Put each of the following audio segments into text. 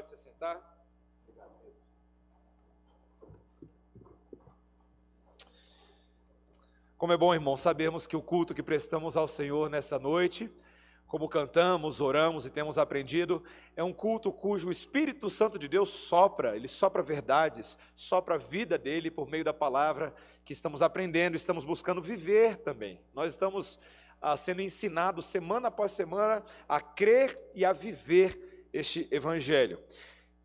Pode se sentar. Como é bom, irmão, sabermos que o culto que prestamos ao Senhor nessa noite, como cantamos, oramos e temos aprendido, é um culto cujo Espírito Santo de Deus sopra, ele sopra verdades, sopra a vida dele por meio da palavra que estamos aprendendo, estamos buscando viver também. Nós estamos ah, sendo ensinados semana após semana a crer e a viver este evangelho.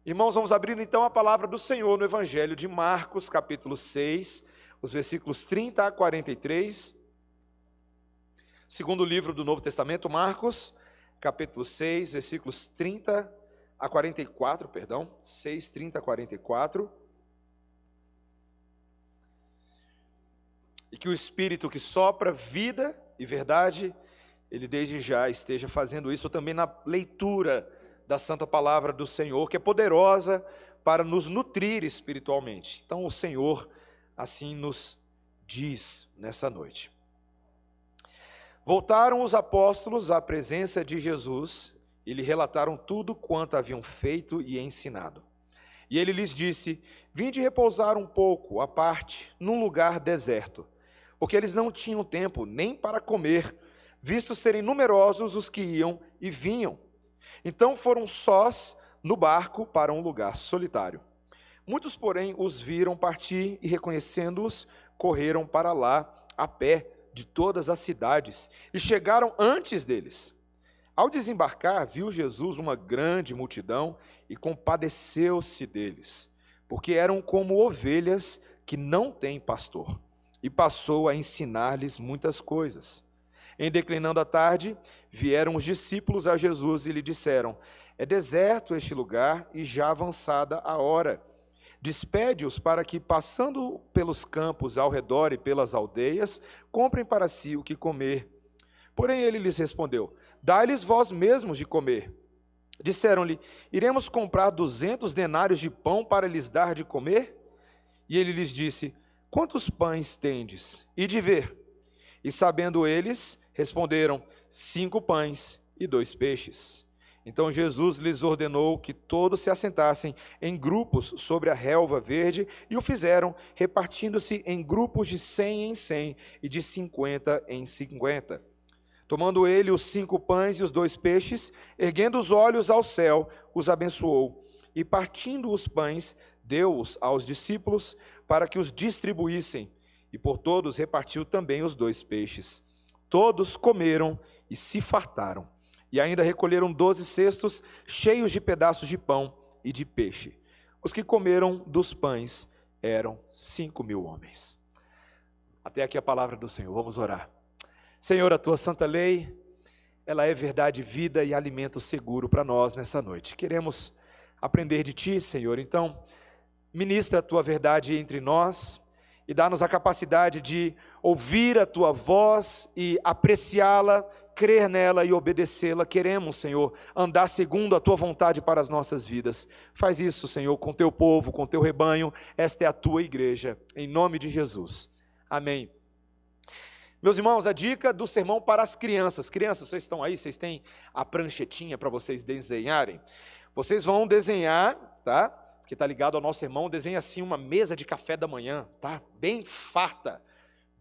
Irmãos, vamos abrir então a palavra do Senhor no evangelho de Marcos, capítulo 6 os versículos 30 a 43. Segundo livro do Novo Testamento, Marcos, capítulo 6, versículos 30 a 44, perdão, 6, 30 a 44. E que o Espírito que sopra vida e verdade, ele desde já esteja fazendo isso também na leitura da Santa Palavra do Senhor, que é poderosa para nos nutrir espiritualmente. Então, o Senhor assim nos diz nessa noite. Voltaram os apóstolos à presença de Jesus e lhe relataram tudo quanto haviam feito e ensinado. E ele lhes disse: Vinde repousar um pouco à parte, num lugar deserto, porque eles não tinham tempo nem para comer, visto serem numerosos os que iam e vinham. Então foram sós no barco para um lugar solitário. Muitos, porém, os viram partir e, reconhecendo-os, correram para lá a pé de todas as cidades e chegaram antes deles. Ao desembarcar, viu Jesus uma grande multidão e compadeceu-se deles, porque eram como ovelhas que não têm pastor, e passou a ensinar-lhes muitas coisas. Em declinando a tarde, vieram os discípulos a Jesus e lhe disseram: É deserto este lugar e já avançada a hora. Despede-os para que, passando pelos campos ao redor e pelas aldeias, comprem para si o que comer. Porém ele lhes respondeu: Dai-lhes vós mesmos de comer. Disseram-lhe: Iremos comprar duzentos denários de pão para lhes dar de comer? E ele lhes disse: Quantos pães tendes? E de ver. E sabendo eles, responderam: Cinco pães e dois peixes. Então Jesus lhes ordenou que todos se assentassem em grupos sobre a relva verde e o fizeram, repartindo-se em grupos de cem em cem e de cinquenta em cinquenta. Tomando ele os cinco pães e os dois peixes, erguendo os olhos ao céu, os abençoou e, partindo os pães, deu-os aos discípulos para que os distribuíssem, e por todos repartiu também os dois peixes. Todos comeram e se fartaram e ainda recolheram doze cestos cheios de pedaços de pão e de peixe. Os que comeram dos pães eram cinco mil homens. Até aqui a palavra do Senhor. Vamos orar. Senhor, a tua santa lei, ela é verdade, vida e alimento seguro para nós nessa noite. Queremos aprender de ti, Senhor. Então, ministra a tua verdade entre nós e dá-nos a capacidade de ouvir a tua voz e apreciá-la crer nela e obedecê-la. Queremos, Senhor, andar segundo a tua vontade para as nossas vidas. Faz isso, Senhor, com teu povo, com teu rebanho. Esta é a tua igreja, em nome de Jesus. Amém. Meus irmãos, a dica do sermão para as crianças. Crianças, vocês estão aí, vocês têm a pranchetinha para vocês desenharem. Vocês vão desenhar, tá? Porque está ligado ao nosso irmão, desenha assim uma mesa de café da manhã, tá? Bem farta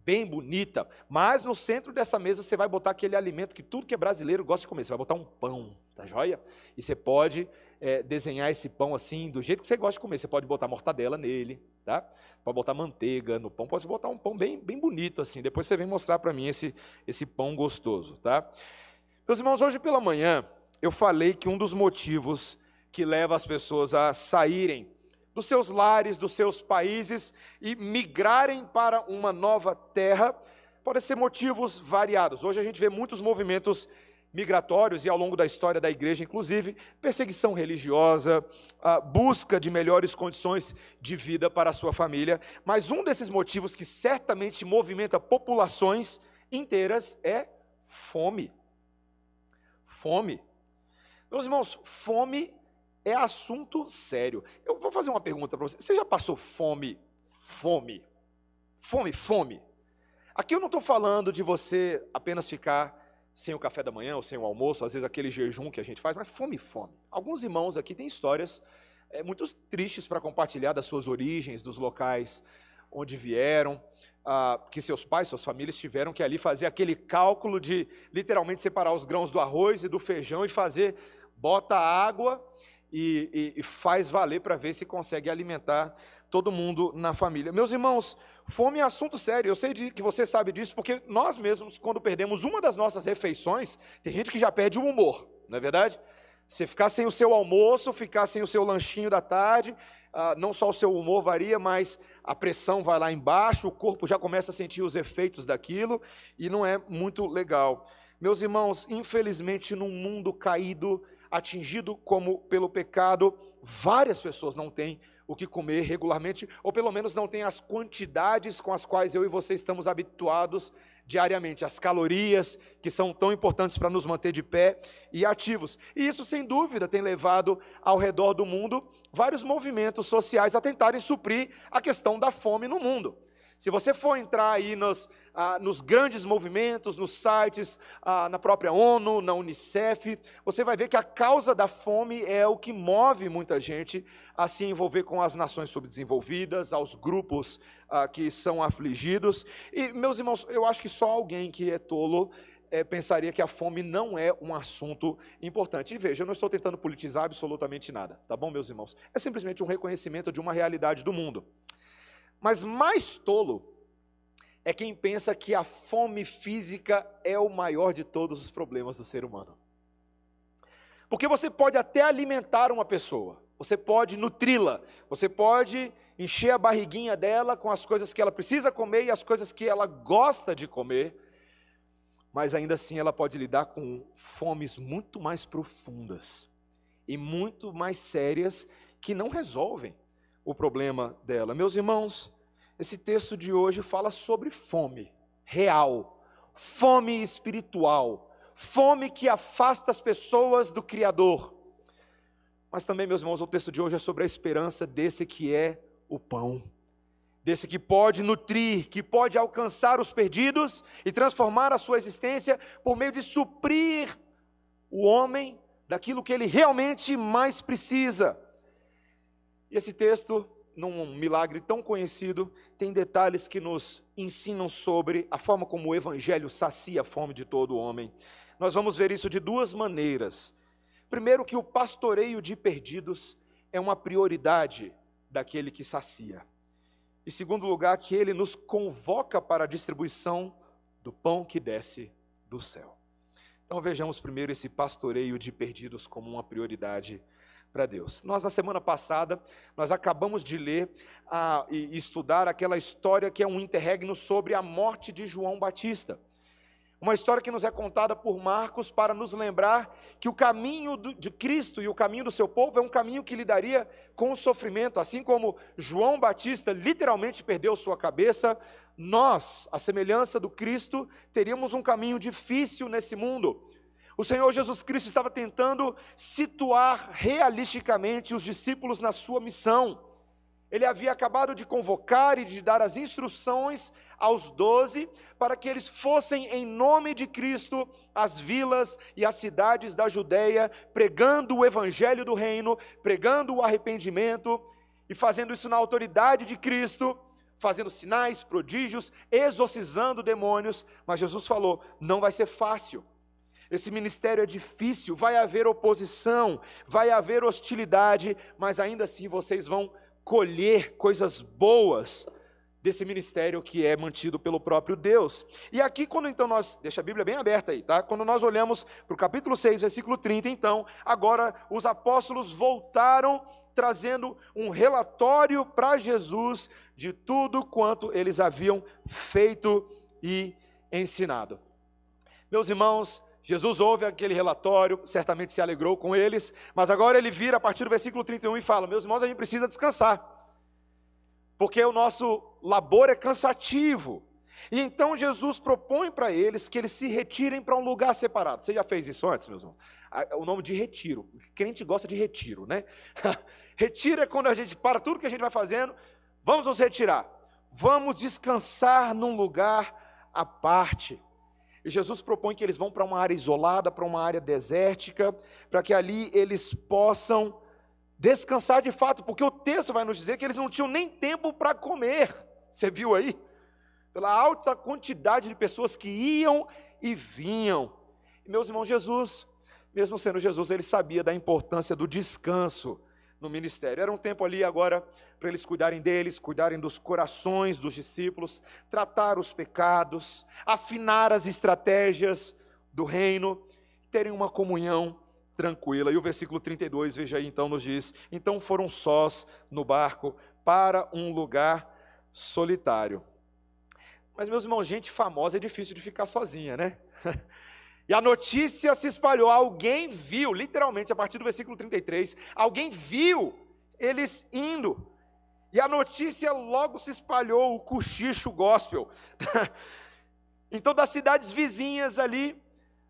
bem bonita, mas no centro dessa mesa você vai botar aquele alimento que tudo que é brasileiro gosta de comer. Você vai botar um pão, tá joia? E você pode é, desenhar esse pão assim, do jeito que você gosta de comer. Você pode botar mortadela nele, tá? Pode botar manteiga no pão, pode botar um pão bem, bem bonito assim. Depois você vem mostrar para mim esse, esse pão gostoso, tá? Meus irmãos, hoje pela manhã eu falei que um dos motivos que leva as pessoas a saírem dos seus lares, dos seus países e migrarem para uma nova terra, podem ser motivos variados. Hoje a gente vê muitos movimentos migratórios e ao longo da história da igreja, inclusive, perseguição religiosa, busca de melhores condições de vida para a sua família. Mas um desses motivos que certamente movimenta populações inteiras é fome. Fome. Meus irmãos, fome é assunto sério. Eu vou fazer uma pergunta para você. Você já passou fome? Fome? Fome, fome? Aqui eu não estou falando de você apenas ficar sem o café da manhã ou sem o almoço, às vezes aquele jejum que a gente faz, mas fome, fome. Alguns irmãos aqui têm histórias é, muito tristes para compartilhar das suas origens, dos locais onde vieram, ah, que seus pais, suas famílias tiveram que ali fazer aquele cálculo de literalmente separar os grãos do arroz e do feijão e fazer, bota água e, e, e faz valer para ver se consegue alimentar todo mundo na família. Meus irmãos, fome é assunto sério. Eu sei de, que você sabe disso, porque nós mesmos, quando perdemos uma das nossas refeições, tem gente que já perde o humor, não é verdade? Você ficar sem o seu almoço, ficar sem o seu lanchinho da tarde, ah, não só o seu humor varia, mas a pressão vai lá embaixo, o corpo já começa a sentir os efeitos daquilo, e não é muito legal. Meus irmãos, infelizmente, num mundo caído, atingido como pelo pecado, várias pessoas não têm o que comer regularmente, ou pelo menos não têm as quantidades com as quais eu e você estamos habituados diariamente, as calorias que são tão importantes para nos manter de pé e ativos. E isso, sem dúvida, tem levado ao redor do mundo vários movimentos sociais a tentarem suprir a questão da fome no mundo. Se você for entrar aí nos, ah, nos grandes movimentos, nos sites, ah, na própria ONU, na Unicef, você vai ver que a causa da fome é o que move muita gente a se envolver com as nações subdesenvolvidas, aos grupos ah, que são afligidos. E, meus irmãos, eu acho que só alguém que é tolo é, pensaria que a fome não é um assunto importante. E veja, eu não estou tentando politizar absolutamente nada, tá bom, meus irmãos? É simplesmente um reconhecimento de uma realidade do mundo. Mas mais tolo é quem pensa que a fome física é o maior de todos os problemas do ser humano. Porque você pode até alimentar uma pessoa, você pode nutri-la, você pode encher a barriguinha dela com as coisas que ela precisa comer e as coisas que ela gosta de comer, mas ainda assim ela pode lidar com fomes muito mais profundas e muito mais sérias que não resolvem o problema dela. Meus irmãos, esse texto de hoje fala sobre fome real, fome espiritual, fome que afasta as pessoas do Criador. Mas também, meus irmãos, o texto de hoje é sobre a esperança desse que é o pão, desse que pode nutrir, que pode alcançar os perdidos e transformar a sua existência por meio de suprir o homem daquilo que ele realmente mais precisa. E esse texto, num milagre tão conhecido, tem detalhes que nos ensinam sobre a forma como o Evangelho sacia a fome de todo homem. Nós vamos ver isso de duas maneiras. Primeiro, que o pastoreio de perdidos é uma prioridade daquele que sacia. E segundo lugar, que ele nos convoca para a distribuição do pão que desce do céu. Então vejamos primeiro esse pastoreio de perdidos como uma prioridade para Deus. Nós, na semana passada, nós acabamos de ler ah, e estudar aquela história que é um interregno sobre a morte de João Batista. Uma história que nos é contada por Marcos para nos lembrar que o caminho de Cristo e o caminho do seu povo é um caminho que lidaria com o sofrimento. Assim como João Batista literalmente perdeu sua cabeça, nós, a semelhança do Cristo, teríamos um caminho difícil nesse mundo. O Senhor Jesus Cristo estava tentando situar realisticamente os discípulos na sua missão. Ele havia acabado de convocar e de dar as instruções aos doze para que eles fossem, em nome de Cristo, às vilas e às cidades da Judéia, pregando o evangelho do reino, pregando o arrependimento e fazendo isso na autoridade de Cristo, fazendo sinais, prodígios, exorcizando demônios. Mas Jesus falou: não vai ser fácil. Esse ministério é difícil, vai haver oposição, vai haver hostilidade, mas ainda assim vocês vão colher coisas boas desse ministério que é mantido pelo próprio Deus. E aqui, quando então nós, deixa a Bíblia bem aberta aí, tá? Quando nós olhamos para o capítulo 6, versículo 30, então, agora os apóstolos voltaram trazendo um relatório para Jesus de tudo quanto eles haviam feito e ensinado. Meus irmãos, Jesus ouve aquele relatório, certamente se alegrou com eles, mas agora ele vira a partir do versículo 31 e fala: Meus irmãos, a gente precisa descansar, porque o nosso labor é cansativo. E então Jesus propõe para eles que eles se retirem para um lugar separado. Você já fez isso antes, meus irmãos? O nome de retiro. Crente gosta de retiro, né? retiro é quando a gente para tudo que a gente vai fazendo, vamos nos retirar. Vamos descansar num lugar à parte. E Jesus propõe que eles vão para uma área isolada, para uma área desértica, para que ali eles possam descansar de fato, porque o texto vai nos dizer que eles não tinham nem tempo para comer. Você viu aí? Pela alta quantidade de pessoas que iam e vinham. E, meus irmãos, Jesus, mesmo sendo Jesus, ele sabia da importância do descanso no ministério. Era um tempo ali agora para eles cuidarem deles, cuidarem dos corações dos discípulos, tratar os pecados, afinar as estratégias do reino, terem uma comunhão tranquila. E o versículo 32, veja aí então, nos diz: Então foram sós no barco para um lugar solitário. Mas, meus irmãos, gente famosa é difícil de ficar sozinha, né? E a notícia se espalhou, alguém viu, literalmente a partir do versículo 33, alguém viu eles indo. E a notícia logo se espalhou, o cochicho gospel. então, das cidades vizinhas ali,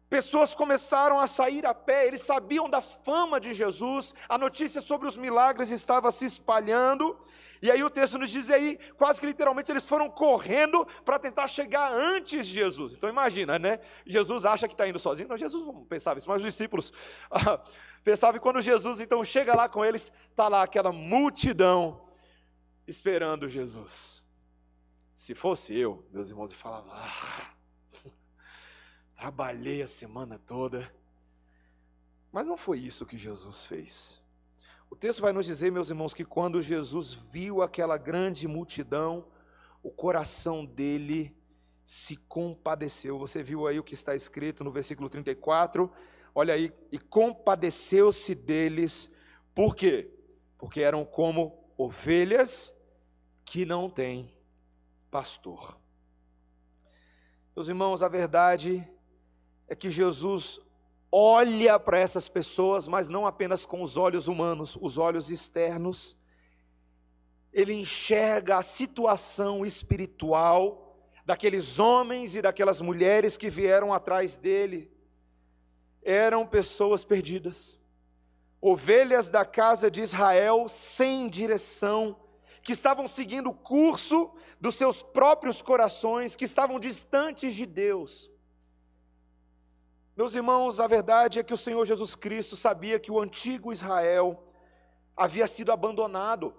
pessoas começaram a sair a pé, eles sabiam da fama de Jesus, a notícia sobre os milagres estava se espalhando, e aí o texto nos diz aí, quase que literalmente eles foram correndo para tentar chegar antes de Jesus. Então imagina, né? Jesus acha que está indo sozinho. Não, Jesus não pensava isso, mas os discípulos ah, pensavam que quando Jesus então chega lá com eles, está lá aquela multidão esperando Jesus. Se fosse eu, meus irmãos, eu falava, ah, trabalhei a semana toda. Mas não foi isso que Jesus fez. O texto vai nos dizer, meus irmãos, que quando Jesus viu aquela grande multidão, o coração dele se compadeceu. Você viu aí o que está escrito no versículo 34? Olha aí, e compadeceu-se deles, por quê? Porque eram como ovelhas que não têm pastor. Meus irmãos, a verdade é que Jesus olha para essas pessoas, mas não apenas com os olhos humanos, os olhos externos. Ele enxerga a situação espiritual daqueles homens e daquelas mulheres que vieram atrás dele. Eram pessoas perdidas, ovelhas da casa de Israel sem direção, que estavam seguindo o curso dos seus próprios corações, que estavam distantes de Deus. Meus irmãos, a verdade é que o Senhor Jesus Cristo sabia que o antigo Israel havia sido abandonado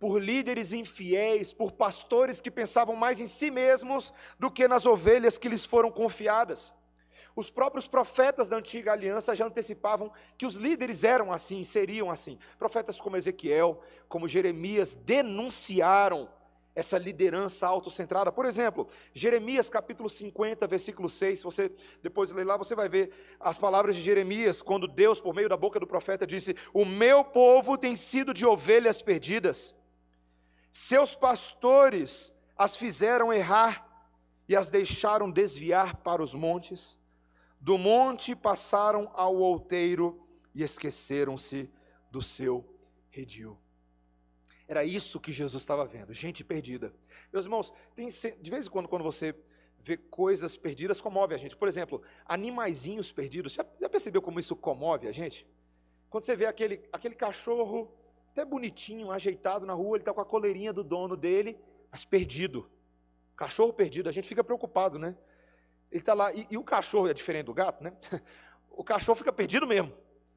por líderes infiéis, por pastores que pensavam mais em si mesmos do que nas ovelhas que lhes foram confiadas. Os próprios profetas da antiga aliança já antecipavam que os líderes eram assim, seriam assim. Profetas como Ezequiel, como Jeremias denunciaram essa liderança autocentrada. Por exemplo, Jeremias capítulo 50, versículo 6, se você depois ler lá, você vai ver as palavras de Jeremias, quando Deus, por meio da boca do profeta, disse: O meu povo tem sido de ovelhas perdidas, seus pastores as fizeram errar e as deixaram desviar para os montes, do monte passaram ao outeiro e esqueceram-se do seu redil. Era isso que Jesus estava vendo, gente perdida. Meus irmãos, tem, de vez em quando, quando você vê coisas perdidas, comove a gente. Por exemplo, animaizinhos perdidos. Já, já percebeu como isso comove a gente? Quando você vê aquele, aquele cachorro até bonitinho, ajeitado na rua, ele está com a coleirinha do dono dele, mas perdido. Cachorro perdido, a gente fica preocupado, né? Ele está lá, e, e o cachorro é diferente do gato, né? O cachorro fica perdido mesmo,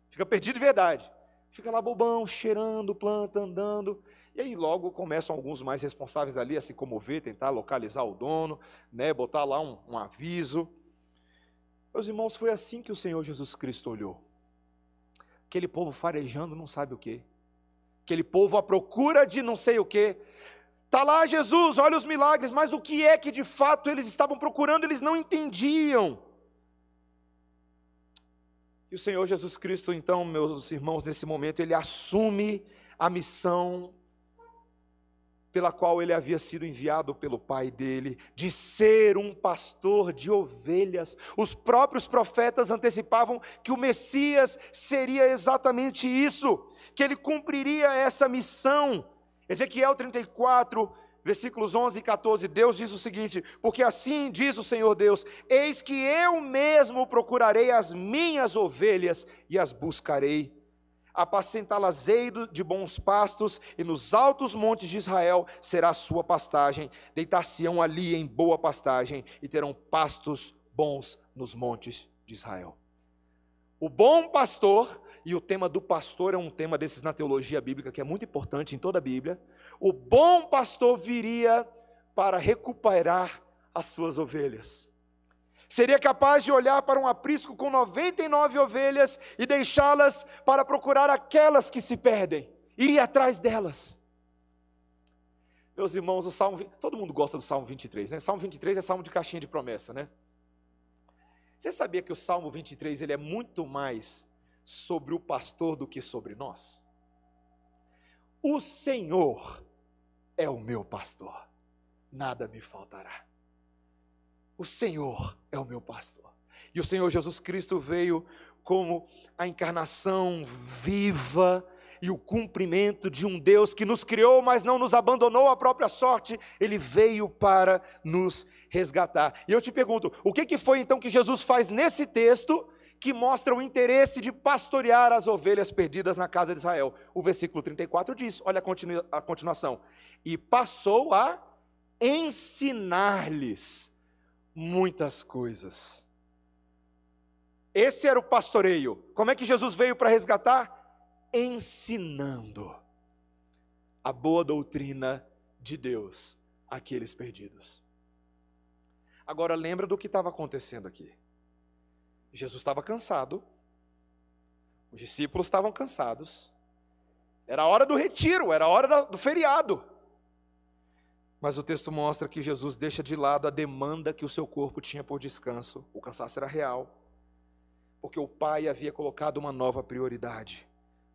fica perdido de verdade. Fica lá bobão, cheirando planta, andando. E aí logo começam alguns mais responsáveis ali a se comover, tentar localizar o dono, né, botar lá um, um aviso. Meus irmãos, foi assim que o Senhor Jesus Cristo olhou. Aquele povo farejando não sabe o quê. Aquele povo à procura de não sei o quê. Está lá Jesus, olha os milagres, mas o que é que de fato eles estavam procurando, eles não entendiam. E o Senhor Jesus Cristo, então, meus irmãos, nesse momento, ele assume a missão pela qual ele havia sido enviado pelo pai dele, de ser um pastor de ovelhas. Os próprios profetas antecipavam que o Messias seria exatamente isso, que ele cumpriria essa missão. Ezequiel 34, versículos 11 e 14, Deus diz o seguinte: Porque assim diz o Senhor Deus: Eis que eu mesmo procurarei as minhas ovelhas e as buscarei apacentá-las-ei de bons pastos, e nos altos montes de Israel será sua pastagem. Deitar-se-ão ali em boa pastagem, e terão pastos bons nos montes de Israel. O bom pastor, e o tema do pastor é um tema desses na teologia bíblica que é muito importante em toda a Bíblia. O bom pastor viria para recuperar as suas ovelhas. Seria capaz de olhar para um aprisco com 99 ovelhas e deixá-las para procurar aquelas que se perdem, iria atrás delas. Meus irmãos, o Salmo, todo mundo gosta do Salmo 23, né? Salmo 23 é salmo de caixinha de promessa, né? Você sabia que o Salmo 23 ele é muito mais sobre o pastor do que sobre nós? O Senhor é o meu pastor, nada me faltará. O Senhor é o meu pastor. E o Senhor Jesus Cristo veio como a encarnação viva e o cumprimento de um Deus que nos criou, mas não nos abandonou à própria sorte, ele veio para nos resgatar. E eu te pergunto, o que, que foi então que Jesus faz nesse texto que mostra o interesse de pastorear as ovelhas perdidas na casa de Israel? O versículo 34 diz: olha a, continu a continuação. E passou a ensinar-lhes muitas coisas. Esse era o pastoreio. Como é que Jesus veio para resgatar? ensinando a boa doutrina de Deus àqueles perdidos. Agora lembra do que estava acontecendo aqui. Jesus estava cansado, os discípulos estavam cansados, era a hora do retiro, era a hora do feriado. Mas o texto mostra que Jesus deixa de lado a demanda que o seu corpo tinha por descanso. O cansaço era real, porque o Pai havia colocado uma nova prioridade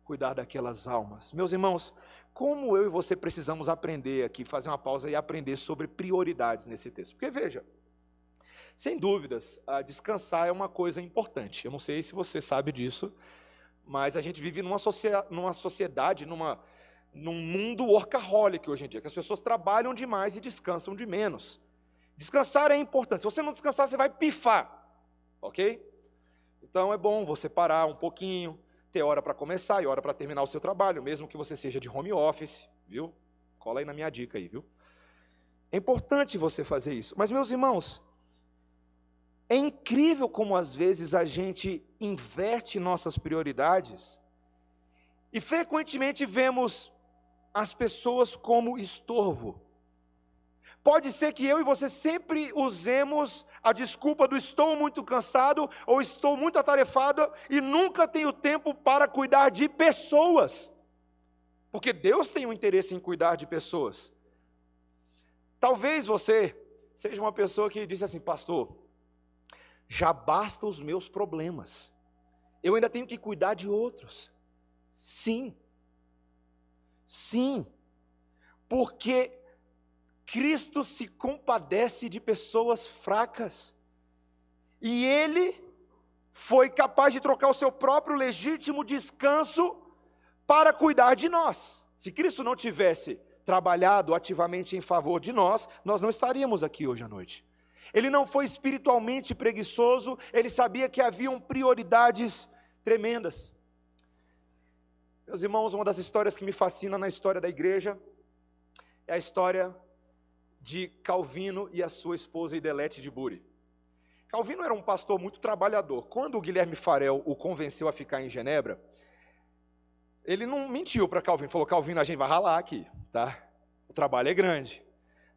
cuidar daquelas almas. Meus irmãos, como eu e você precisamos aprender aqui, fazer uma pausa e aprender sobre prioridades nesse texto. Porque veja, sem dúvidas, descansar é uma coisa importante. Eu não sei se você sabe disso, mas a gente vive numa, numa sociedade, numa, num mundo workaholic hoje em dia, que as pessoas trabalham demais e descansam de menos. Descansar é importante. Se você não descansar, você vai pifar, ok? Então é bom você parar um pouquinho, ter hora para começar e hora para terminar o seu trabalho, mesmo que você seja de home office, viu? Cola aí na minha dica aí, viu? É importante você fazer isso. Mas, meus irmãos, é incrível como às vezes a gente inverte nossas prioridades e frequentemente vemos as pessoas como estorvo. Pode ser que eu e você sempre usemos a desculpa do estou muito cansado ou estou muito atarefado e nunca tenho tempo para cuidar de pessoas. Porque Deus tem um interesse em cuidar de pessoas. Talvez você seja uma pessoa que diz assim, pastor, já basta os meus problemas. Eu ainda tenho que cuidar de outros. Sim. Sim. Porque Cristo se compadece de pessoas fracas. E ele foi capaz de trocar o seu próprio legítimo descanso para cuidar de nós. Se Cristo não tivesse trabalhado ativamente em favor de nós, nós não estaríamos aqui hoje à noite. Ele não foi espiritualmente preguiçoso, ele sabia que haviam prioridades tremendas. Meus irmãos, uma das histórias que me fascina na história da igreja é a história de Calvino e a sua esposa Idelete de Buri. Calvino era um pastor muito trabalhador. Quando o Guilherme Farel o convenceu a ficar em Genebra, ele não mentiu para Calvino, falou: Calvino, a gente vai ralar aqui, tá? O trabalho é grande.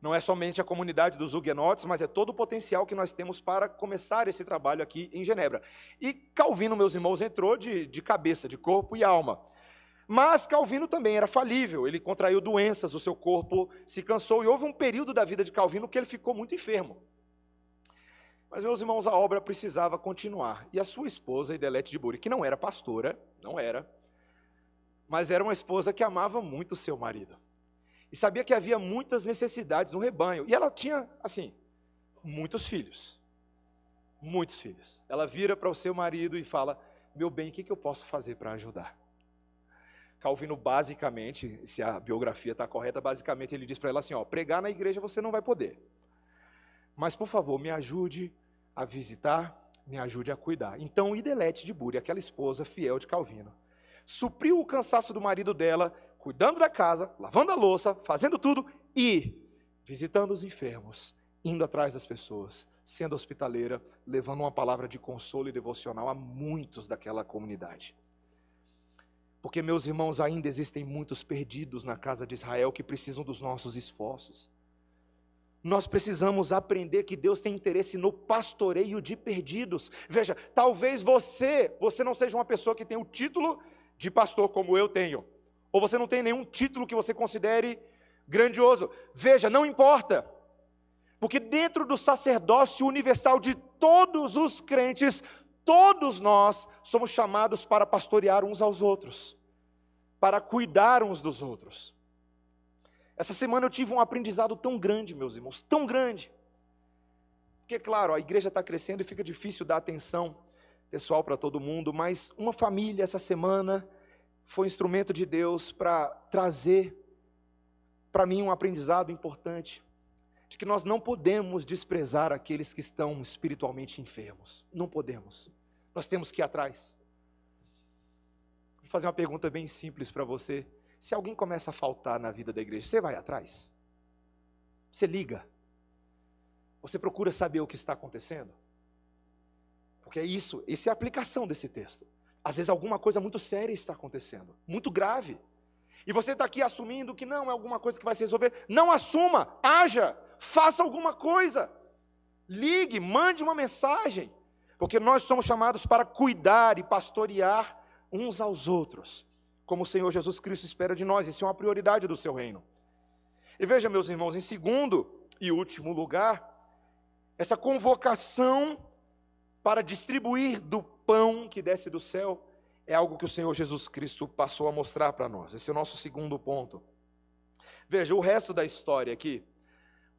Não é somente a comunidade dos huguenotes, mas é todo o potencial que nós temos para começar esse trabalho aqui em Genebra. E Calvino, meus irmãos, entrou de, de cabeça, de corpo e alma. Mas Calvino também era falível, ele contraiu doenças, o seu corpo se cansou, e houve um período da vida de Calvino que ele ficou muito enfermo. Mas, meus irmãos, a obra precisava continuar. E a sua esposa, Idelete de Buri, que não era pastora, não era, mas era uma esposa que amava muito o seu marido. E sabia que havia muitas necessidades no rebanho. E ela tinha, assim, muitos filhos. Muitos filhos. Ela vira para o seu marido e fala: Meu bem, o que eu posso fazer para ajudar? Calvino, basicamente, se a biografia está correta, basicamente ele diz para ela assim: ó, pregar na igreja você não vai poder. Mas, por favor, me ajude a visitar, me ajude a cuidar. Então, Idelete de Buri, aquela esposa fiel de Calvino, supriu o cansaço do marido dela, cuidando da casa, lavando a louça, fazendo tudo e visitando os enfermos, indo atrás das pessoas, sendo hospitaleira, levando uma palavra de consolo e devocional a muitos daquela comunidade. Porque, meus irmãos, ainda existem muitos perdidos na casa de Israel que precisam dos nossos esforços. Nós precisamos aprender que Deus tem interesse no pastoreio de perdidos. Veja, talvez você, você não seja uma pessoa que tem o título de pastor como eu tenho, ou você não tem nenhum título que você considere grandioso. Veja, não importa. Porque dentro do sacerdócio universal de todos os crentes, todos nós somos chamados para pastorear uns aos outros, para cuidar uns dos outros. Essa semana eu tive um aprendizado tão grande, meus irmãos, tão grande. Porque, claro, a igreja está crescendo e fica difícil dar atenção pessoal para todo mundo, mas uma família essa semana foi instrumento de Deus para trazer para mim um aprendizado importante de que nós não podemos desprezar aqueles que estão espiritualmente enfermos. Não podemos. Nós temos que ir atrás. Vou fazer uma pergunta bem simples para você. Se alguém começa a faltar na vida da igreja, você vai atrás? Você liga? Você procura saber o que está acontecendo? Porque é isso, essa é a aplicação desse texto. Às vezes alguma coisa muito séria está acontecendo, muito grave. E você está aqui assumindo que não é alguma coisa que vai se resolver. Não assuma, haja, faça alguma coisa. Ligue, mande uma mensagem. Porque nós somos chamados para cuidar e pastorear uns aos outros, como o Senhor Jesus Cristo espera de nós. Isso é uma prioridade do seu reino. E veja, meus irmãos, em segundo e último lugar, essa convocação para distribuir do pão que desce do céu é algo que o Senhor Jesus Cristo passou a mostrar para nós. Esse é o nosso segundo ponto. Veja, o resto da história aqui,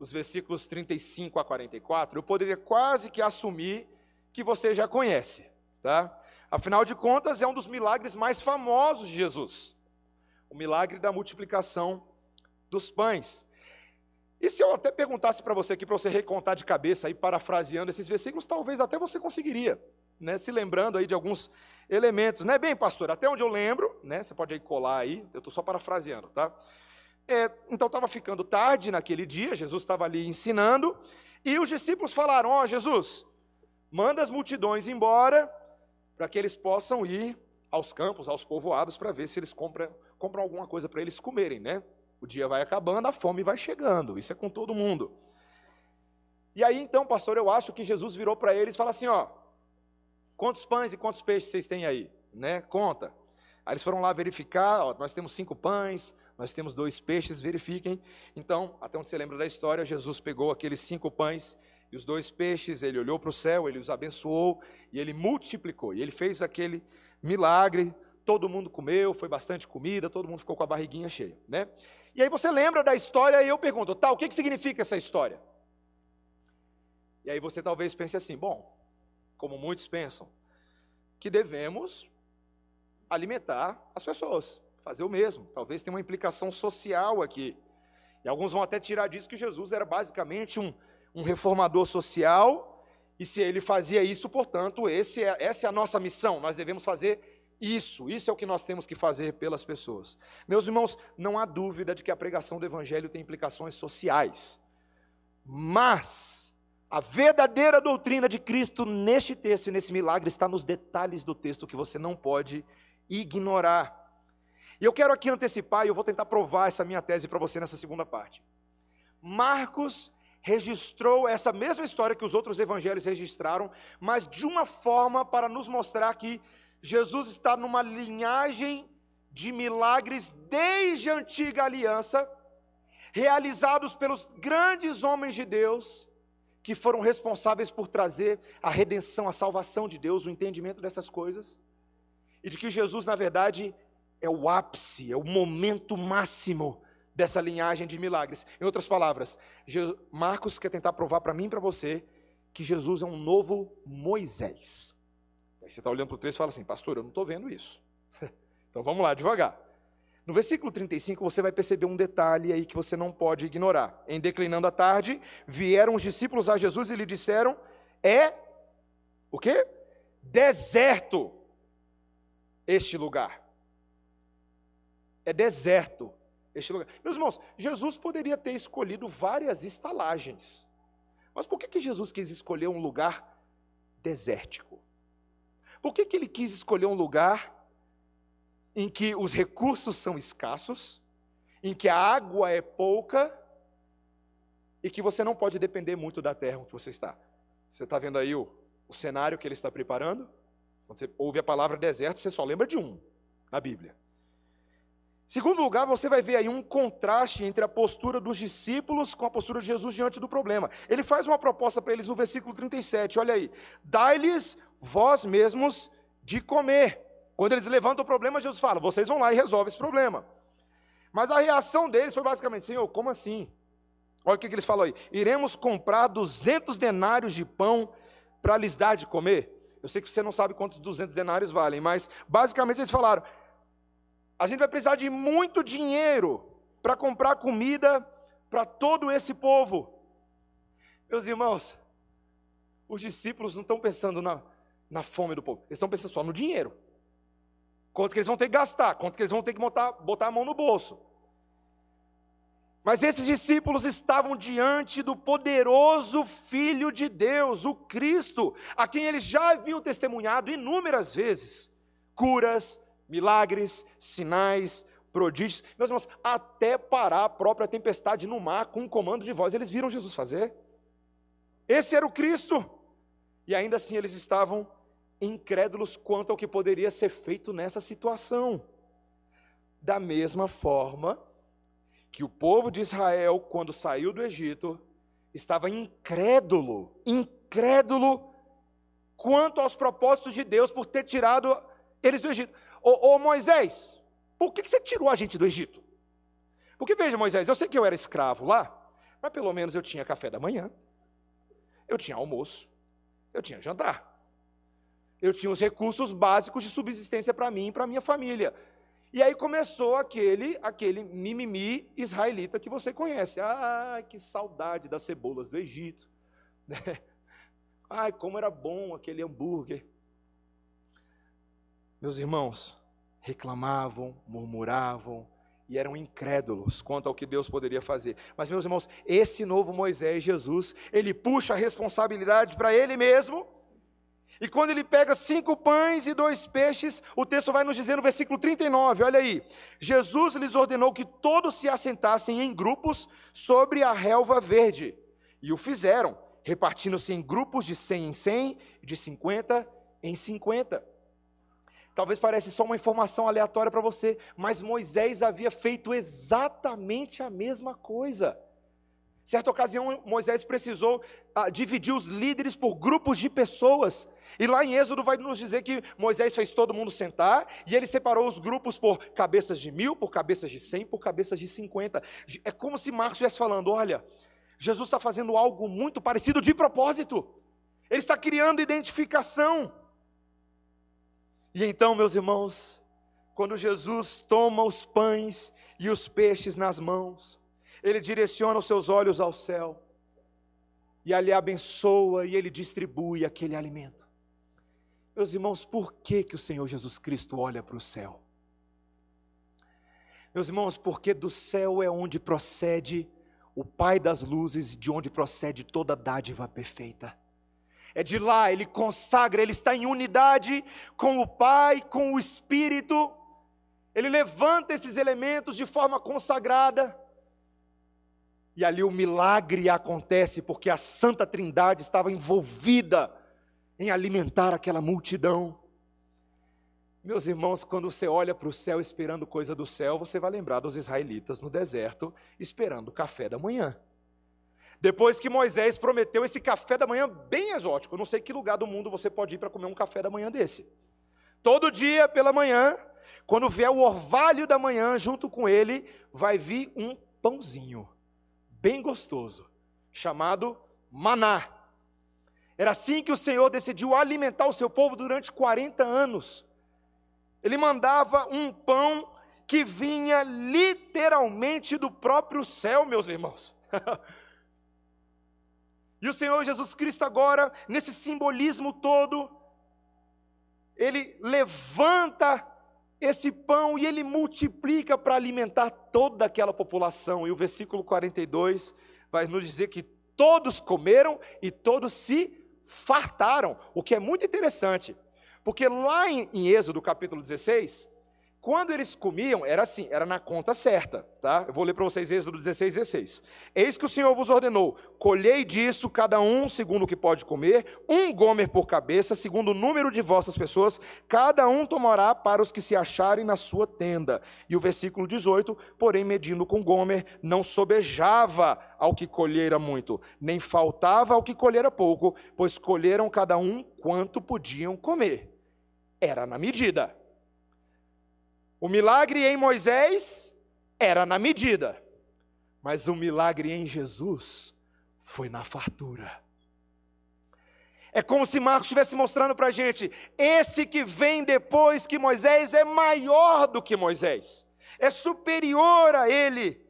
os versículos 35 a 44, eu poderia quase que assumir que você já conhece, tá? Afinal de contas, é um dos milagres mais famosos de Jesus. O milagre da multiplicação dos pães. E se eu até perguntasse para você aqui, para você recontar de cabeça, aí, parafraseando esses versículos, talvez até você conseguiria, né? se lembrando aí de alguns elementos. Não é bem, pastor? Até onde eu lembro, né? você pode aí colar aí, eu estou só parafraseando, tá? É, então estava ficando tarde naquele dia, Jesus estava ali ensinando, e os discípulos falaram: Ó oh, Jesus, manda as multidões embora, para que eles possam ir aos campos, aos povoados, para ver se eles compram, compram alguma coisa para eles comerem, né? O dia vai acabando, a fome vai chegando. Isso é com todo mundo. E aí então, pastor, eu acho que Jesus virou para eles e falou assim: ó, quantos pães e quantos peixes vocês têm aí? Né? Conta. Aí eles foram lá verificar, ó, nós temos cinco pães, nós temos dois peixes, verifiquem. Então, até onde você lembra da história, Jesus pegou aqueles cinco pães e os dois peixes, ele olhou para o céu, ele os abençoou e ele multiplicou. E ele fez aquele milagre, todo mundo comeu, foi bastante comida, todo mundo ficou com a barriguinha cheia, né? E aí você lembra da história e eu pergunto, tá, o que, que significa essa história? E aí você talvez pense assim, bom, como muitos pensam, que devemos alimentar as pessoas, fazer o mesmo. Talvez tenha uma implicação social aqui. E alguns vão até tirar disso que Jesus era basicamente um, um reformador social, e se ele fazia isso, portanto, esse é, essa é a nossa missão, nós devemos fazer isso, isso é o que nós temos que fazer pelas pessoas. Meus irmãos, não há dúvida de que a pregação do Evangelho tem implicações sociais. Mas a verdadeira doutrina de Cristo neste texto e nesse milagre está nos detalhes do texto que você não pode ignorar. E eu quero aqui antecipar, e eu vou tentar provar essa minha tese para você nessa segunda parte. Marcos registrou essa mesma história que os outros evangelhos registraram, mas de uma forma para nos mostrar que Jesus está numa linhagem de milagres desde a antiga aliança, realizados pelos grandes homens de Deus, que foram responsáveis por trazer a redenção, a salvação de Deus, o entendimento dessas coisas, e de que Jesus, na verdade, é o ápice, é o momento máximo dessa linhagem de milagres. Em outras palavras, Marcos quer tentar provar para mim e para você que Jesus é um novo Moisés. Aí você está olhando para o texto e fala assim, pastor, eu não estou vendo isso. então vamos lá, devagar. No versículo 35, você vai perceber um detalhe aí que você não pode ignorar. Em declinando a tarde, vieram os discípulos a Jesus e lhe disseram: É o quê? Deserto este lugar. É deserto este lugar. Meus irmãos, Jesus poderia ter escolhido várias estalagens, Mas por que, que Jesus quis escolher um lugar desértico? Por que, que ele quis escolher um lugar em que os recursos são escassos, em que a água é pouca e que você não pode depender muito da terra onde você está? Você está vendo aí o, o cenário que ele está preparando? Quando você ouve a palavra deserto, você só lembra de um na Bíblia. Segundo lugar, você vai ver aí um contraste entre a postura dos discípulos com a postura de Jesus diante do problema. Ele faz uma proposta para eles no versículo 37, olha aí. Dai-lhes vós mesmos de comer. Quando eles levantam o problema, Jesus fala: vocês vão lá e resolvem esse problema. Mas a reação deles foi basicamente: Senhor, como assim? Olha o que, que eles falam aí: iremos comprar 200 denários de pão para lhes dar de comer. Eu sei que você não sabe quantos 200 denários valem, mas basicamente eles falaram: a gente vai precisar de muito dinheiro para comprar comida para todo esse povo. Meus irmãos, os discípulos não estão pensando na, na fome do povo, eles estão pensando só no dinheiro. Quanto que eles vão ter que gastar, quanto que eles vão ter que botar, botar a mão no bolso. Mas esses discípulos estavam diante do poderoso Filho de Deus, o Cristo, a quem eles já haviam testemunhado inúmeras vezes curas, milagres, sinais, prodígios. Meus irmãos, até parar a própria tempestade no mar com um comando de voz, eles viram Jesus fazer. Esse era o Cristo. E ainda assim eles estavam incrédulos quanto ao que poderia ser feito nessa situação. Da mesma forma que o povo de Israel, quando saiu do Egito, estava incrédulo, incrédulo quanto aos propósitos de Deus por ter tirado eles do Egito. Ô, ô Moisés, por que, que você tirou a gente do Egito? Porque veja, Moisés, eu sei que eu era escravo lá, mas pelo menos eu tinha café da manhã, eu tinha almoço, eu tinha jantar eu tinha os recursos básicos de subsistência para mim e para minha família. E aí começou aquele, aquele mimimi israelita que você conhece. Ai, que saudade das cebolas do Egito. Ai, como era bom aquele hambúrguer. Meus irmãos, reclamavam, murmuravam e eram incrédulos quanto ao que Deus poderia fazer. Mas, meus irmãos, esse novo Moisés, Jesus, ele puxa a responsabilidade para ele mesmo e quando ele pega cinco pães e dois peixes, o texto vai nos dizer no versículo 39, olha aí. Jesus lhes ordenou que todos se assentassem em grupos sobre a relva verde. E o fizeram, repartindo-se em grupos de cem em cem e de cinquenta em cinquenta. Talvez pareça só uma informação aleatória para você, mas Moisés havia feito exatamente a mesma coisa. Certa ocasião, Moisés precisou ah, dividir os líderes por grupos de pessoas. E lá em Êxodo vai nos dizer que Moisés fez todo mundo sentar e ele separou os grupos por cabeças de mil, por cabeças de cem, por cabeças de cinquenta. É como se Marcos estivesse falando: olha, Jesus está fazendo algo muito parecido de propósito. Ele está criando identificação. E então, meus irmãos, quando Jesus toma os pães e os peixes nas mãos, ele direciona os seus olhos ao céu, e ali abençoa e ele distribui aquele alimento. Meus irmãos, por que, que o Senhor Jesus Cristo olha para o céu? Meus irmãos, porque do céu é onde procede o Pai das luzes, de onde procede toda dádiva perfeita. É de lá, ele consagra, ele está em unidade com o Pai, com o Espírito. Ele levanta esses elementos de forma consagrada. E ali o milagre acontece porque a Santa Trindade estava envolvida em alimentar aquela multidão. Meus irmãos, quando você olha para o céu esperando coisa do céu, você vai lembrar dos israelitas no deserto esperando o café da manhã. Depois que Moisés prometeu esse café da manhã bem exótico, eu não sei que lugar do mundo você pode ir para comer um café da manhã desse. Todo dia pela manhã, quando vier o orvalho da manhã, junto com ele, vai vir um pãozinho bem gostoso, chamado maná. Era assim que o Senhor decidiu alimentar o seu povo durante 40 anos. Ele mandava um pão que vinha literalmente do próprio céu, meus irmãos. e o Senhor Jesus Cristo, agora, nesse simbolismo todo, ele levanta esse pão e ele multiplica para alimentar toda aquela população. E o versículo 42 vai nos dizer que Todos comeram e todos se fartaram, o que é muito interessante, porque lá em, Êxodo capítulo 16, quando eles comiam, era assim, era na conta certa, tá? Eu vou ler para vocês Êxodo 16, 16. Eis que o Senhor vos ordenou: colhei disso cada um segundo o que pode comer, um gomer por cabeça, segundo o número de vossas pessoas, cada um tomará para os que se acharem na sua tenda. E o versículo 18: porém, medindo com gomer, não sobejava ao que colhera muito, nem faltava ao que colhera pouco, pois colheram cada um quanto podiam comer. Era na medida. O milagre em Moisés era na medida, mas o milagre em Jesus foi na fartura. É como se Marcos estivesse mostrando para a gente: esse que vem depois que Moisés é maior do que Moisés, é superior a ele.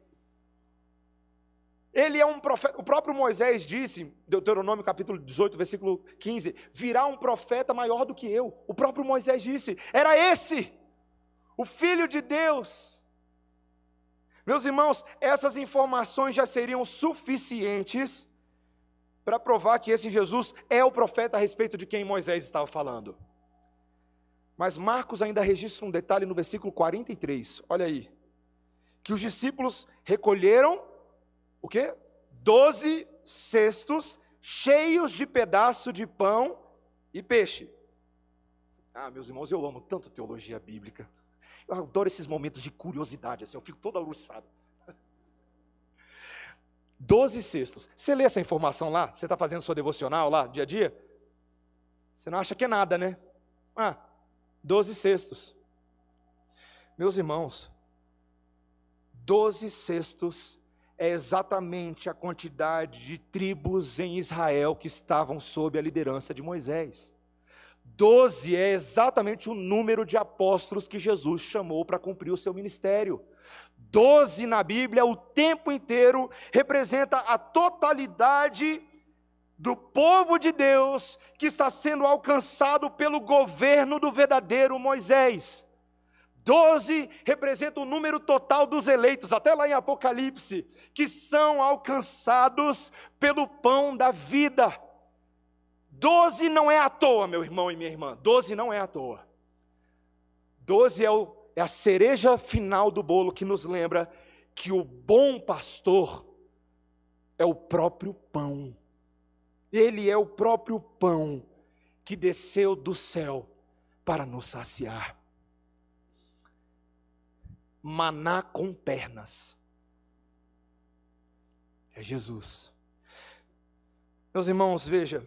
Ele é um profeta, o próprio Moisés disse, Deuteronômio capítulo 18, versículo 15: virá um profeta maior do que eu. O próprio Moisés disse: era esse o Filho de Deus. Meus irmãos, essas informações já seriam suficientes para provar que esse Jesus é o profeta a respeito de quem Moisés estava falando. Mas Marcos ainda registra um detalhe no versículo 43. Olha aí. Que os discípulos recolheram o quê? Doze cestos cheios de pedaço de pão e peixe. Ah, meus irmãos, eu amo tanto teologia bíblica. Eu adoro esses momentos de curiosidade, assim, eu fico todo aluçado. Doze cestos. Você lê essa informação lá? Você está fazendo sua devocional lá, dia a dia? Você não acha que é nada, né? Ah, doze cestos. Meus irmãos, doze cestos é exatamente a quantidade de tribos em Israel que estavam sob a liderança de Moisés. Doze é exatamente o número de apóstolos que Jesus chamou para cumprir o seu ministério. Doze na Bíblia, o tempo inteiro, representa a totalidade do povo de Deus que está sendo alcançado pelo governo do verdadeiro Moisés. Doze representa o número total dos eleitos, até lá em Apocalipse, que são alcançados pelo pão da vida. Doze não é à toa, meu irmão e minha irmã. Doze não é à toa. Doze é, é a cereja final do bolo que nos lembra que o bom pastor é o próprio pão. Ele é o próprio pão que desceu do céu para nos saciar. Maná com pernas. É Jesus. Meus irmãos, veja,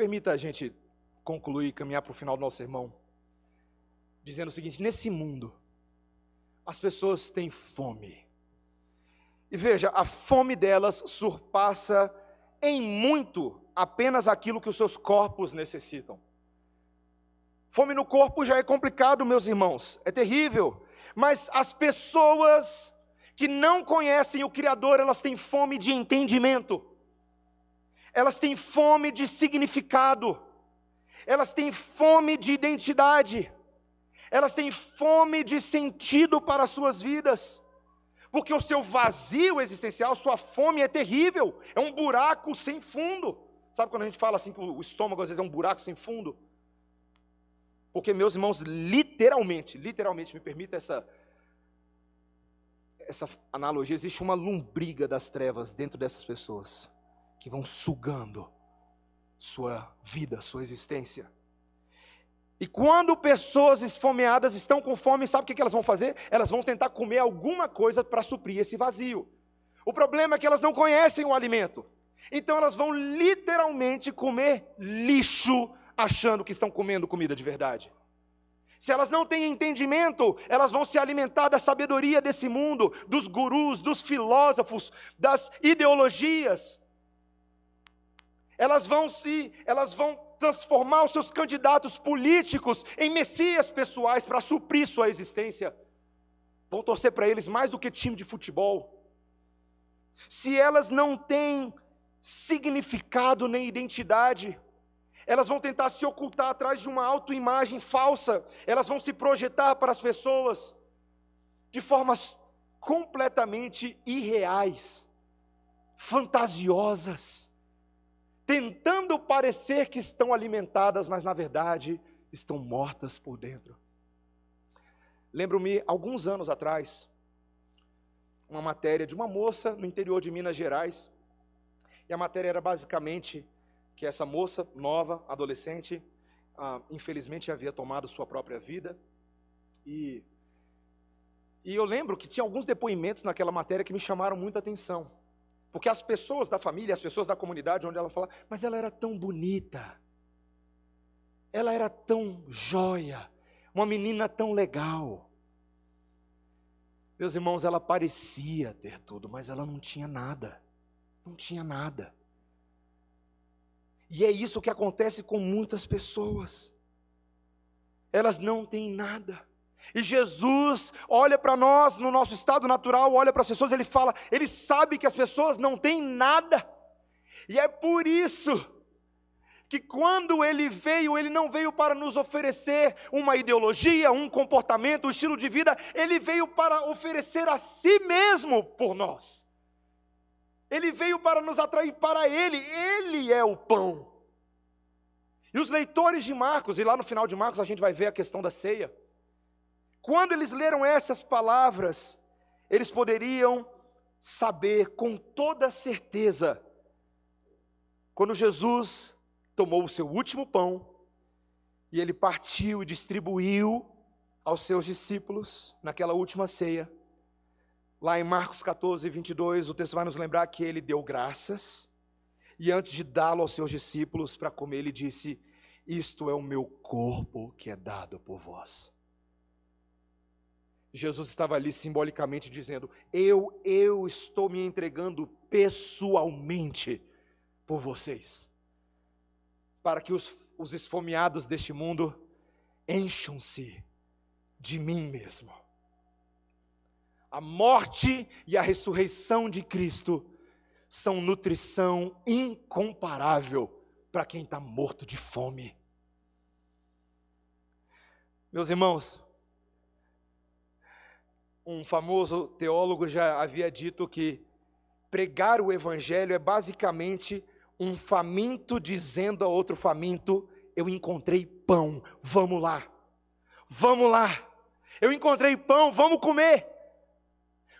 Permita a gente concluir, caminhar para o final do nosso sermão, dizendo o seguinte: nesse mundo, as pessoas têm fome. E veja, a fome delas surpassa em muito apenas aquilo que os seus corpos necessitam. Fome no corpo já é complicado, meus irmãos, é terrível. Mas as pessoas que não conhecem o Criador, elas têm fome de entendimento elas têm fome de significado, elas têm fome de identidade, elas têm fome de sentido para as suas vidas, porque o seu vazio existencial, sua fome é terrível, é um buraco sem fundo. Sabe quando a gente fala assim que o estômago às vezes é um buraco sem fundo? Porque, meus irmãos, literalmente, literalmente, me permita essa, essa analogia, existe uma lombriga das trevas dentro dessas pessoas que vão sugando sua vida, sua existência. E quando pessoas esfomeadas estão com fome, sabe o que elas vão fazer? Elas vão tentar comer alguma coisa para suprir esse vazio. O problema é que elas não conhecem o alimento. Então elas vão literalmente comer lixo, achando que estão comendo comida de verdade. Se elas não têm entendimento, elas vão se alimentar da sabedoria desse mundo, dos gurus, dos filósofos, das ideologias elas vão se, elas vão transformar os seus candidatos políticos em messias pessoais para suprir sua existência. Vão torcer para eles mais do que time de futebol. Se elas não têm significado nem identidade, elas vão tentar se ocultar atrás de uma autoimagem falsa, elas vão se projetar para as pessoas de formas completamente irreais fantasiosas, tentando parecer que estão alimentadas, mas na verdade estão mortas por dentro. Lembro-me, alguns anos atrás, uma matéria de uma moça no interior de Minas Gerais, e a matéria era basicamente que essa moça, nova, adolescente, ah, infelizmente havia tomado sua própria vida, e, e eu lembro que tinha alguns depoimentos naquela matéria que me chamaram muita atenção, porque as pessoas da família, as pessoas da comunidade onde ela fala, mas ela era tão bonita, ela era tão joia, uma menina tão legal. Meus irmãos, ela parecia ter tudo, mas ela não tinha nada. Não tinha nada. E é isso que acontece com muitas pessoas. Elas não têm nada. E Jesus olha para nós, no nosso estado natural, olha para as pessoas, ele fala, ele sabe que as pessoas não têm nada. E é por isso que quando ele veio, ele não veio para nos oferecer uma ideologia, um comportamento, um estilo de vida, ele veio para oferecer a si mesmo por nós. Ele veio para nos atrair para ele, ele é o pão. E os leitores de Marcos, e lá no final de Marcos a gente vai ver a questão da ceia. Quando eles leram essas palavras, eles poderiam saber com toda certeza, quando Jesus tomou o seu último pão e ele partiu e distribuiu aos seus discípulos naquela última ceia. Lá em Marcos 14, 22, o texto vai nos lembrar que ele deu graças e antes de dá-lo aos seus discípulos para comer, ele disse: Isto é o meu corpo que é dado por vós. Jesus estava ali simbolicamente dizendo: Eu, eu estou me entregando pessoalmente por vocês para que os, os esfomeados deste mundo encham-se de mim mesmo. A morte e a ressurreição de Cristo são nutrição incomparável para quem está morto de fome. Meus irmãos, um famoso teólogo já havia dito que pregar o Evangelho é basicamente um faminto dizendo a outro faminto: Eu encontrei pão, vamos lá, vamos lá, eu encontrei pão, vamos comer.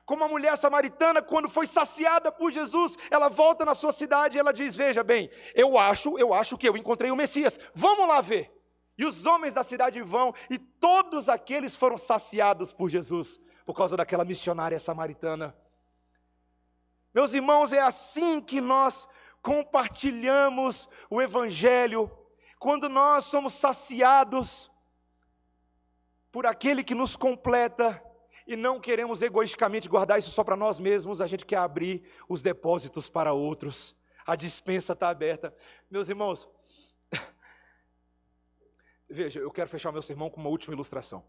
Como a mulher samaritana, quando foi saciada por Jesus, ela volta na sua cidade e ela diz: Veja bem, eu acho, eu acho que eu encontrei o Messias, vamos lá ver. E os homens da cidade vão, e todos aqueles foram saciados por Jesus, por causa daquela missionária samaritana. Meus irmãos, é assim que nós compartilhamos o Evangelho, quando nós somos saciados por aquele que nos completa e não queremos egoisticamente guardar isso só para nós mesmos, a gente quer abrir os depósitos para outros. A dispensa está aberta. Meus irmãos, veja, eu quero fechar meu sermão com uma última ilustração.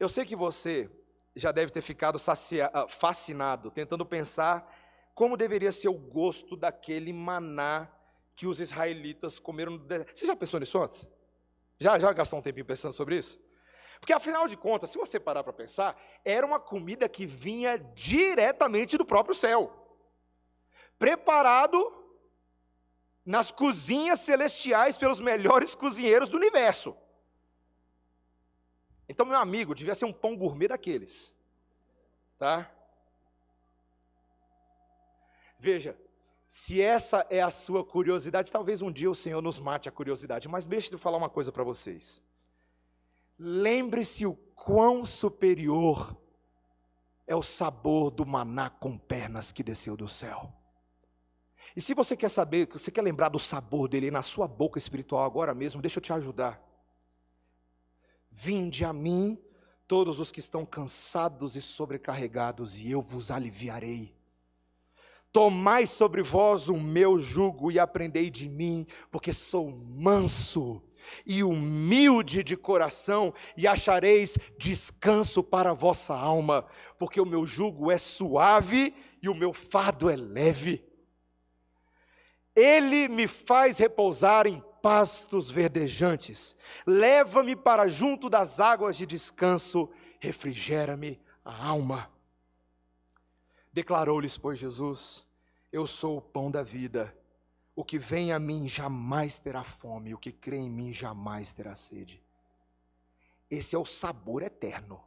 Eu sei que você já deve ter ficado ah, fascinado, tentando pensar como deveria ser o gosto daquele maná que os israelitas comeram no deserto. Você já pensou nisso antes? Já, já gastou um tempinho pensando sobre isso? Porque afinal de contas, se você parar para pensar, era uma comida que vinha diretamente do próprio céu. Preparado nas cozinhas celestiais pelos melhores cozinheiros do universo. Então, meu amigo, devia ser um pão gourmet daqueles. Tá? Veja, se essa é a sua curiosidade, talvez um dia o Senhor nos mate a curiosidade, mas deixe eu falar uma coisa para vocês. Lembre-se o quão superior é o sabor do maná com pernas que desceu do céu. E se você quer saber, você quer lembrar do sabor dele na sua boca espiritual agora mesmo, deixa eu te ajudar. Vinde a mim, todos os que estão cansados e sobrecarregados, e eu vos aliviarei. Tomai sobre vós o meu jugo e aprendei de mim, porque sou manso e humilde de coração, e achareis descanso para a vossa alma, porque o meu jugo é suave e o meu fardo é leve. Ele me faz repousar em pastos verdejantes, leva-me para junto das águas de descanso, refrigera-me a alma. Declarou-lhes, pois, Jesus: Eu sou o pão da vida. O que vem a mim jamais terá fome, o que crê em mim jamais terá sede. Esse é o sabor eterno,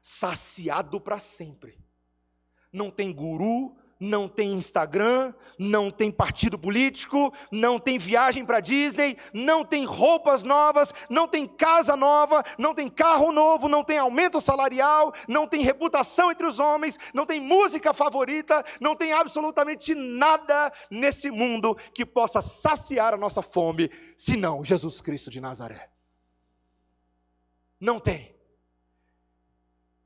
saciado para sempre. Não tem guru, não tem Instagram, não tem partido político, não tem viagem para Disney, não tem roupas novas, não tem casa nova, não tem carro novo, não tem aumento salarial, não tem reputação entre os homens, não tem música favorita, não tem absolutamente nada nesse mundo que possa saciar a nossa fome, senão Jesus Cristo de Nazaré. Não tem.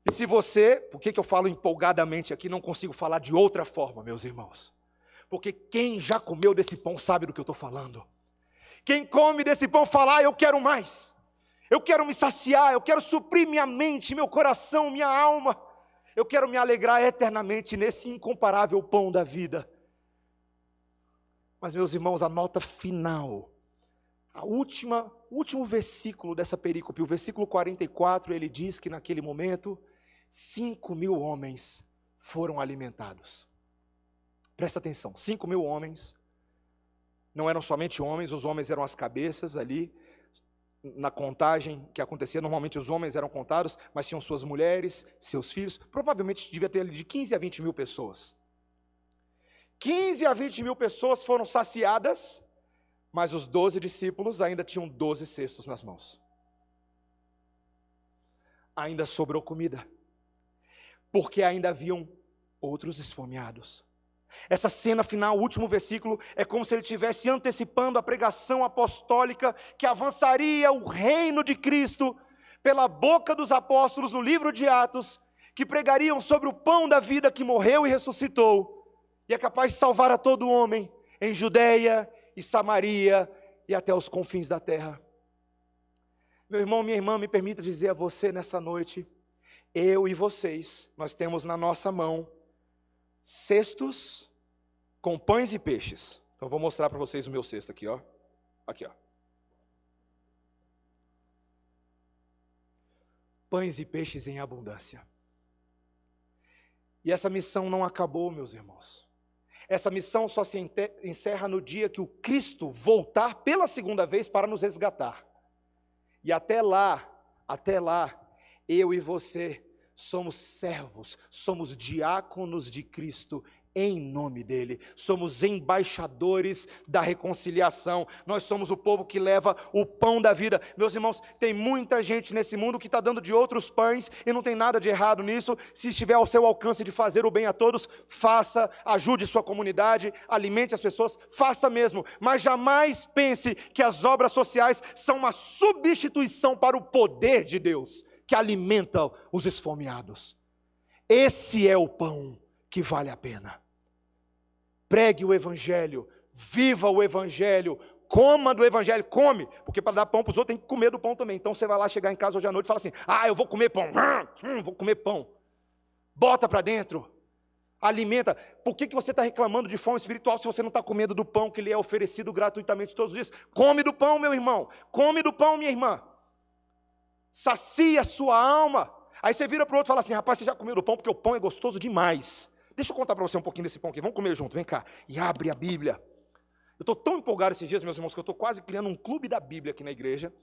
E se você, por que, que eu falo empolgadamente aqui, não consigo falar de outra forma, meus irmãos? Porque quem já comeu desse pão sabe do que eu estou falando. Quem come desse pão fala, ah, eu quero mais. Eu quero me saciar, eu quero suprir minha mente, meu coração, minha alma. Eu quero me alegrar eternamente nesse incomparável pão da vida. Mas, meus irmãos, a nota final, a última, último versículo dessa perícope, o versículo 44, ele diz que naquele momento cinco mil homens foram alimentados. Presta atenção, cinco mil homens, não eram somente homens, os homens eram as cabeças ali, na contagem que acontecia, normalmente os homens eram contados, mas tinham suas mulheres, seus filhos, provavelmente devia ter ali de 15 a 20 mil pessoas. 15 a 20 mil pessoas foram saciadas, mas os doze discípulos ainda tinham doze cestos nas mãos. Ainda sobrou comida porque ainda haviam outros esfomeados. Essa cena final, o último versículo, é como se ele estivesse antecipando a pregação apostólica que avançaria o reino de Cristo pela boca dos apóstolos no livro de Atos, que pregariam sobre o pão da vida que morreu e ressuscitou, e é capaz de salvar a todo homem em Judeia e Samaria e até os confins da terra. Meu irmão, minha irmã, me permita dizer a você nessa noite, eu e vocês, nós temos na nossa mão cestos com pães e peixes. Então vou mostrar para vocês o meu cesto aqui, ó. Aqui, ó. Pães e peixes em abundância. E essa missão não acabou, meus irmãos. Essa missão só se encerra no dia que o Cristo voltar pela segunda vez para nos resgatar. E até lá, até lá, eu e você somos servos, somos diáconos de Cristo em nome dele. Somos embaixadores da reconciliação. Nós somos o povo que leva o pão da vida. Meus irmãos, tem muita gente nesse mundo que está dando de outros pães e não tem nada de errado nisso. Se estiver ao seu alcance de fazer o bem a todos, faça, ajude sua comunidade, alimente as pessoas, faça mesmo. Mas jamais pense que as obras sociais são uma substituição para o poder de Deus que alimenta os esfomeados. Esse é o pão que vale a pena. Pregue o Evangelho, viva o Evangelho, coma do Evangelho, come, porque para dar pão para os outros tem que comer do pão também. Então você vai lá chegar em casa hoje à noite e fala assim: ah, eu vou comer pão, hum, vou comer pão. Bota para dentro, alimenta. Por que, que você está reclamando de fome espiritual se você não está comendo do pão que lhe é oferecido gratuitamente todos os dias? Come do pão, meu irmão, come do pão, minha irmã sacia sua alma. Aí você vira para o outro e fala assim: rapaz, você já comeu do pão porque o pão é gostoso demais. Deixa eu contar para você um pouquinho desse pão aqui. Vamos comer junto, vem cá. E abre a Bíblia. Eu estou tão empolgado esses dias, meus irmãos, que eu estou quase criando um clube da Bíblia aqui na igreja.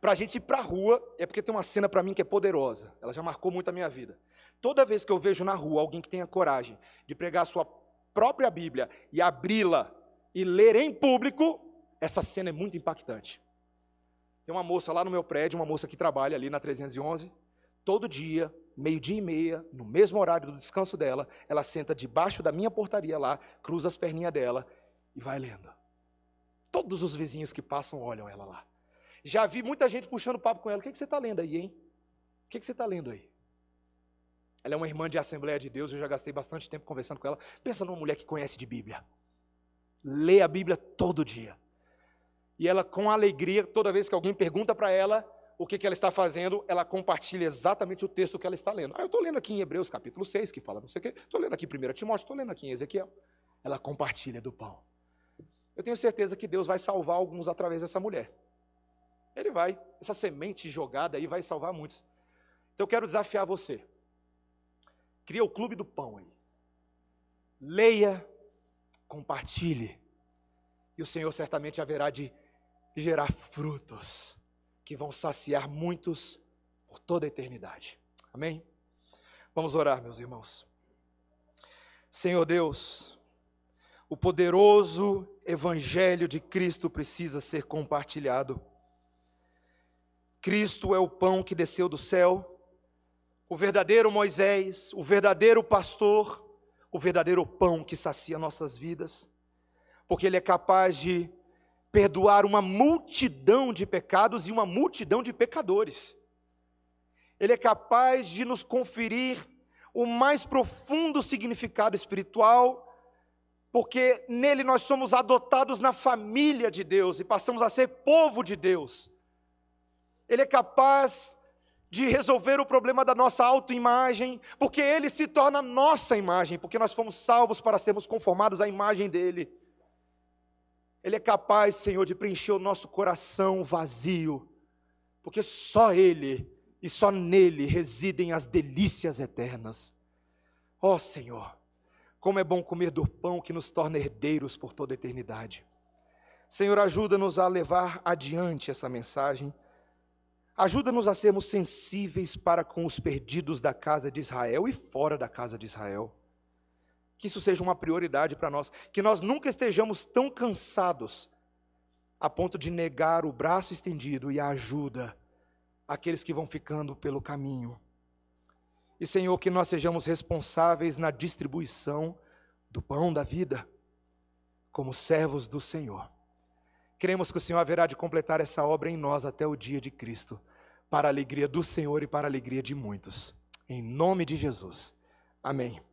Para a gente ir para a rua, é porque tem uma cena para mim que é poderosa. Ela já marcou muito a minha vida. Toda vez que eu vejo na rua alguém que tenha coragem de pregar a sua própria Bíblia e abri-la e ler em público, essa cena é muito impactante. Tem uma moça lá no meu prédio, uma moça que trabalha ali na 311. Todo dia, meio-dia e meia, no mesmo horário do descanso dela, ela senta debaixo da minha portaria lá, cruza as perninhas dela e vai lendo. Todos os vizinhos que passam olham ela lá. Já vi muita gente puxando papo com ela. O que, que você está lendo aí, hein? O que, que você está lendo aí? Ela é uma irmã de Assembleia de Deus, eu já gastei bastante tempo conversando com ela. Pensa numa mulher que conhece de Bíblia. Lê a Bíblia todo dia. E ela, com alegria, toda vez que alguém pergunta para ela o que, que ela está fazendo, ela compartilha exatamente o texto que ela está lendo. Ah, eu estou lendo aqui em Hebreus capítulo 6, que fala não sei o quê. Estou lendo aqui em 1 Timóteo, estou lendo aqui em Ezequiel. Ela compartilha do pão. Eu tenho certeza que Deus vai salvar alguns através dessa mulher. Ele vai. Essa semente jogada aí vai salvar muitos. Então eu quero desafiar você. Cria o clube do pão aí. leia, compartilhe, e o Senhor certamente haverá de gerar frutos que vão saciar muitos por toda a eternidade. Amém? Vamos orar, meus irmãos. Senhor Deus, o poderoso Evangelho de Cristo precisa ser compartilhado. Cristo é o pão que desceu do céu, o verdadeiro Moisés, o verdadeiro pastor, o verdadeiro pão que sacia nossas vidas, porque Ele é capaz de perdoar uma multidão de pecados e uma multidão de pecadores. Ele é capaz de nos conferir o mais profundo significado espiritual, porque nele nós somos adotados na família de Deus e passamos a ser povo de Deus. Ele é capaz de resolver o problema da nossa autoimagem, porque ele se torna nossa imagem, porque nós fomos salvos para sermos conformados à imagem dele. Ele é capaz, Senhor, de preencher o nosso coração vazio, porque só ele e só nele residem as delícias eternas. Ó oh, Senhor, como é bom comer do pão que nos torna herdeiros por toda a eternidade. Senhor, ajuda-nos a levar adiante essa mensagem Ajuda-nos a sermos sensíveis para com os perdidos da casa de Israel e fora da casa de Israel. Que isso seja uma prioridade para nós. Que nós nunca estejamos tão cansados a ponto de negar o braço estendido e a ajuda àqueles que vão ficando pelo caminho. E, Senhor, que nós sejamos responsáveis na distribuição do pão da vida, como servos do Senhor. Cremos que o Senhor haverá de completar essa obra em nós até o dia de Cristo, para a alegria do Senhor e para a alegria de muitos. Em nome de Jesus. Amém.